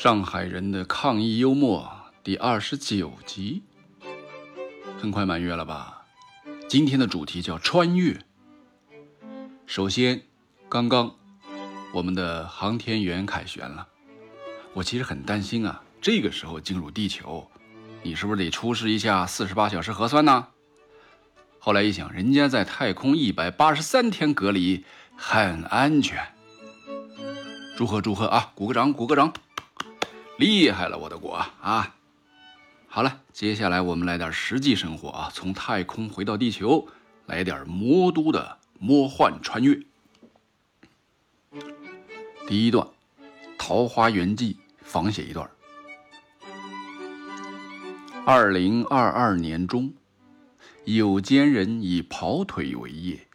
上海人的抗疫幽默第二十九集，很快满月了吧？今天的主题叫穿越。首先，刚刚我们的航天员凯旋了，我其实很担心啊，这个时候进入地球，你是不是得出示一下四十八小时核酸呢？后来一想，人家在太空一百八十三天隔离，很安全。祝贺祝贺啊！鼓个掌，鼓个掌。厉害了，我的国啊！好了，接下来我们来点实际生活啊，从太空回到地球，来点魔都的魔幻穿越。第一段，《桃花源记》仿写一段。二零二二年中，有间人以跑腿为业，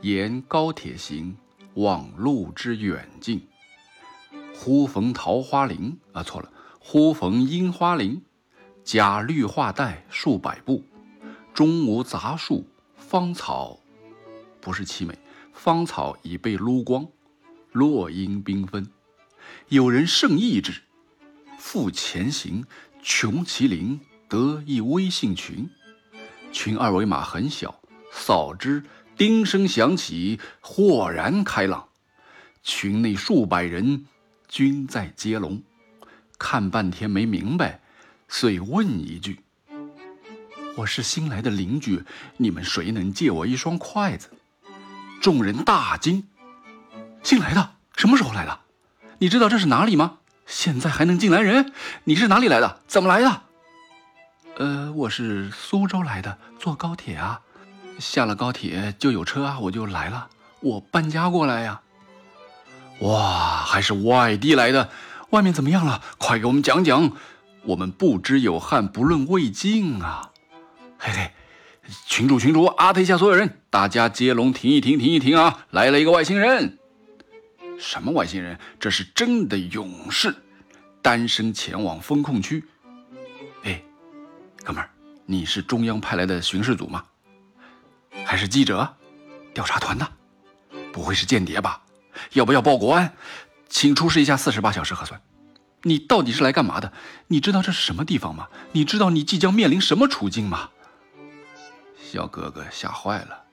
沿高铁行，望路之远近。忽逢桃花林啊，错了，忽逢樱花林，假绿化带数百步，中无杂树，芳草不是凄美，芳草已被撸光，落英缤纷。有人胜意志，复前行，穷其林得一微信群，群二维码很小，扫之，叮声响起，豁然开朗，群内数百人。君在接龙，看半天没明白，遂问一句：“我是新来的邻居，你们谁能借我一双筷子？”众人大惊：“新来的？什么时候来的？你知道这是哪里吗？现在还能进来人？你是哪里来的？怎么来的？”“呃，我是苏州来的，坐高铁啊，下了高铁就有车啊，我就来了。我搬家过来呀。”哇，还是外地来的，外面怎么样了？快给我们讲讲。我们不知有汉，不论魏晋啊！嘿嘿，群主群主，阿特一下所有人，大家接龙，停一停，停一停啊！来了一个外星人，什么外星人？这是真的勇士，单身前往风控区。哎，哥们儿，你是中央派来的巡视组吗？还是记者？调查团的？不会是间谍吧？要不要报国安？请出示一下四十八小时核酸。你到底是来干嘛的？你知道这是什么地方吗？你知道你即将面临什么处境吗？小哥哥吓坏了。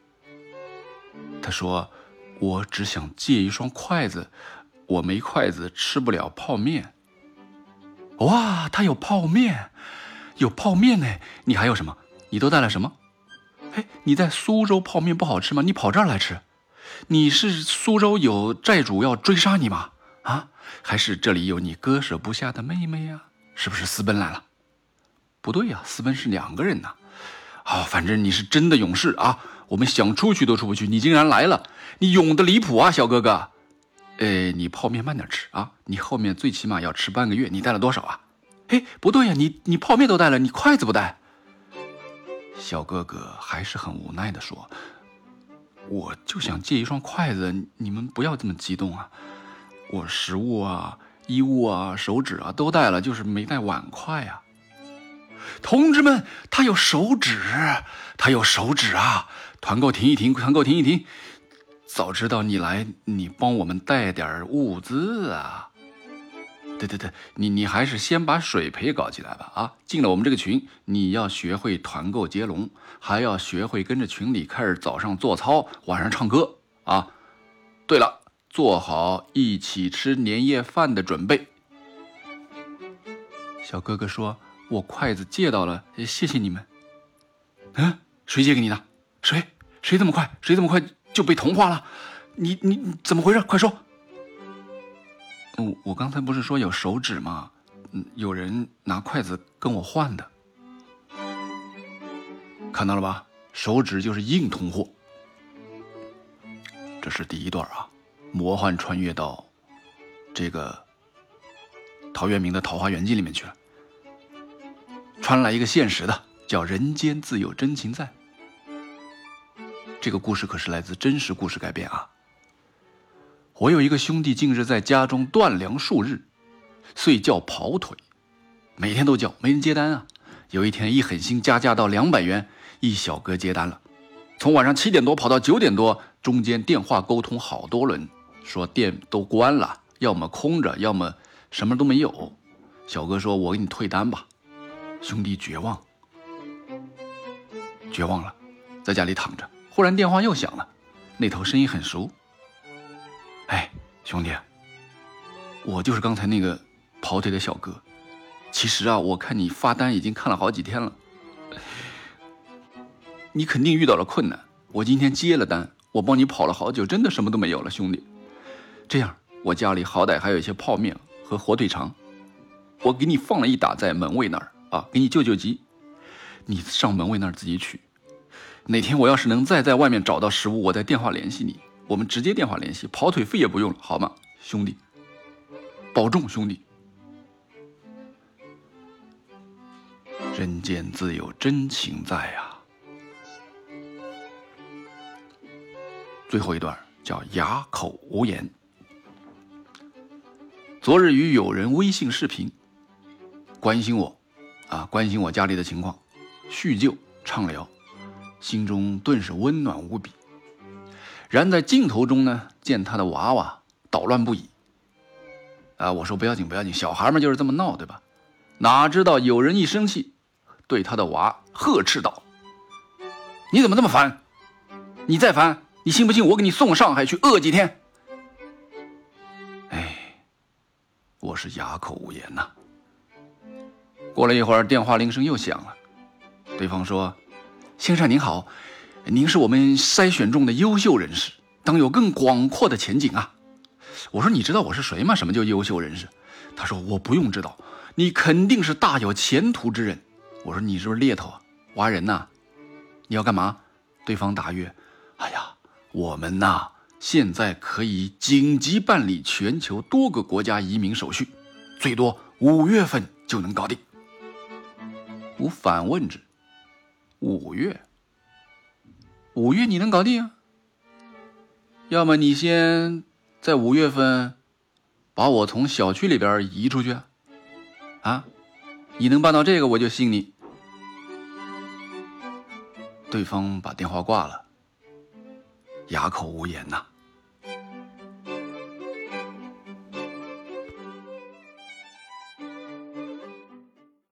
他说：“我只想借一双筷子，我没筷子吃不了泡面。”哇，他有泡面，有泡面呢。你还有什么？你都带了什么？哎，你在苏州泡面不好吃吗？你跑这儿来吃。你是苏州有债主要追杀你吗？啊，还是这里有你割舍不下的妹妹呀？是不是私奔来了？不对呀，私奔是两个人呐。好，反正你是真的勇士啊！我们想出去都出不去，你竟然来了，你勇的离谱啊，小哥哥！哎，你泡面慢点吃啊，你后面最起码要吃半个月。你带了多少啊？哎，不对呀，你你泡面都带了，你筷子不带？小哥哥还是很无奈的说。我就想借一双筷子，你们不要这么激动啊！我食物啊、衣物啊、手指啊都带了，就是没带碗筷啊。同志们，他有手指，他有手指啊！团购停一停，团购停一停。早知道你来，你帮我们带点物资啊！对对对，你你还是先把水培搞起来吧啊！进了我们这个群，你要学会团购接龙，还要学会跟着群里开始早上做操，晚上唱歌啊！对了，做好一起吃年夜饭的准备。小哥哥说：“我筷子借到了，谢谢你们。”嗯，谁借给你的？谁？谁这么快？谁这么快就被同化了？你你怎么回事？快说！我我刚才不是说有手指吗？嗯，有人拿筷子跟我换的，看到了吧？手指就是硬通货。这是第一段啊，魔幻穿越到这个陶渊明的《桃花源记》里面去了，穿来一个现实的，叫“人间自有真情在”。这个故事可是来自真实故事改编啊。我有一个兄弟，近日在家中断粮数日，遂叫跑腿，每天都叫，没人接单啊。有一天一狠心加价到两百元，一小哥接单了，从晚上七点多跑到九点多，中间电话沟通好多轮，说店都关了，要么空着，要么什么都没有。小哥说：“我给你退单吧。”兄弟绝望，绝望了，在家里躺着。忽然电话又响了，那头声音很熟。兄弟，我就是刚才那个跑腿的小哥。其实啊，我看你发单已经看了好几天了，你肯定遇到了困难。我今天接了单，我帮你跑了好久，真的什么都没有了，兄弟。这样，我家里好歹还有一些泡面和火腿肠，我给你放了一打在门卫那儿啊，给你救救急。你上门卫那儿自己取。哪天我要是能再在外面找到食物，我再电话联系你，我们直接电话联系，跑腿费也不用了，好吗，兄弟？保重，兄弟。人间自有真情在呀。最后一段叫哑口无言。昨日与友人微信视频，关心我，啊，关心我家里的情况，叙旧畅聊，心中顿时温暖无比。然在镜头中呢，见他的娃娃捣乱不已。啊，我说不要紧不要紧，小孩们就是这么闹，对吧？哪知道有人一生气。对他的娃呵斥道：“你怎么这么烦？你再烦，你信不信我给你送上海去饿几天？”哎，我是哑口无言呐。过了一会儿，电话铃声又响了，对方说：“先生您好，您是我们筛选中的优秀人士，当有更广阔的前景啊。”我说：“你知道我是谁吗？什么叫优秀人士？”他说：“我不用知道，你肯定是大有前途之人。”我说你是不是猎头啊？挖人呐？你要干嘛？对方答曰：“哎呀，我们呐，现在可以紧急办理全球多个国家移民手续，最多五月份就能搞定。”我反问之：“五月？五月你能搞定？要么你先在五月份把我从小区里边移出去啊？你能办到这个，我就信你。”对方把电话挂了，哑口无言呐。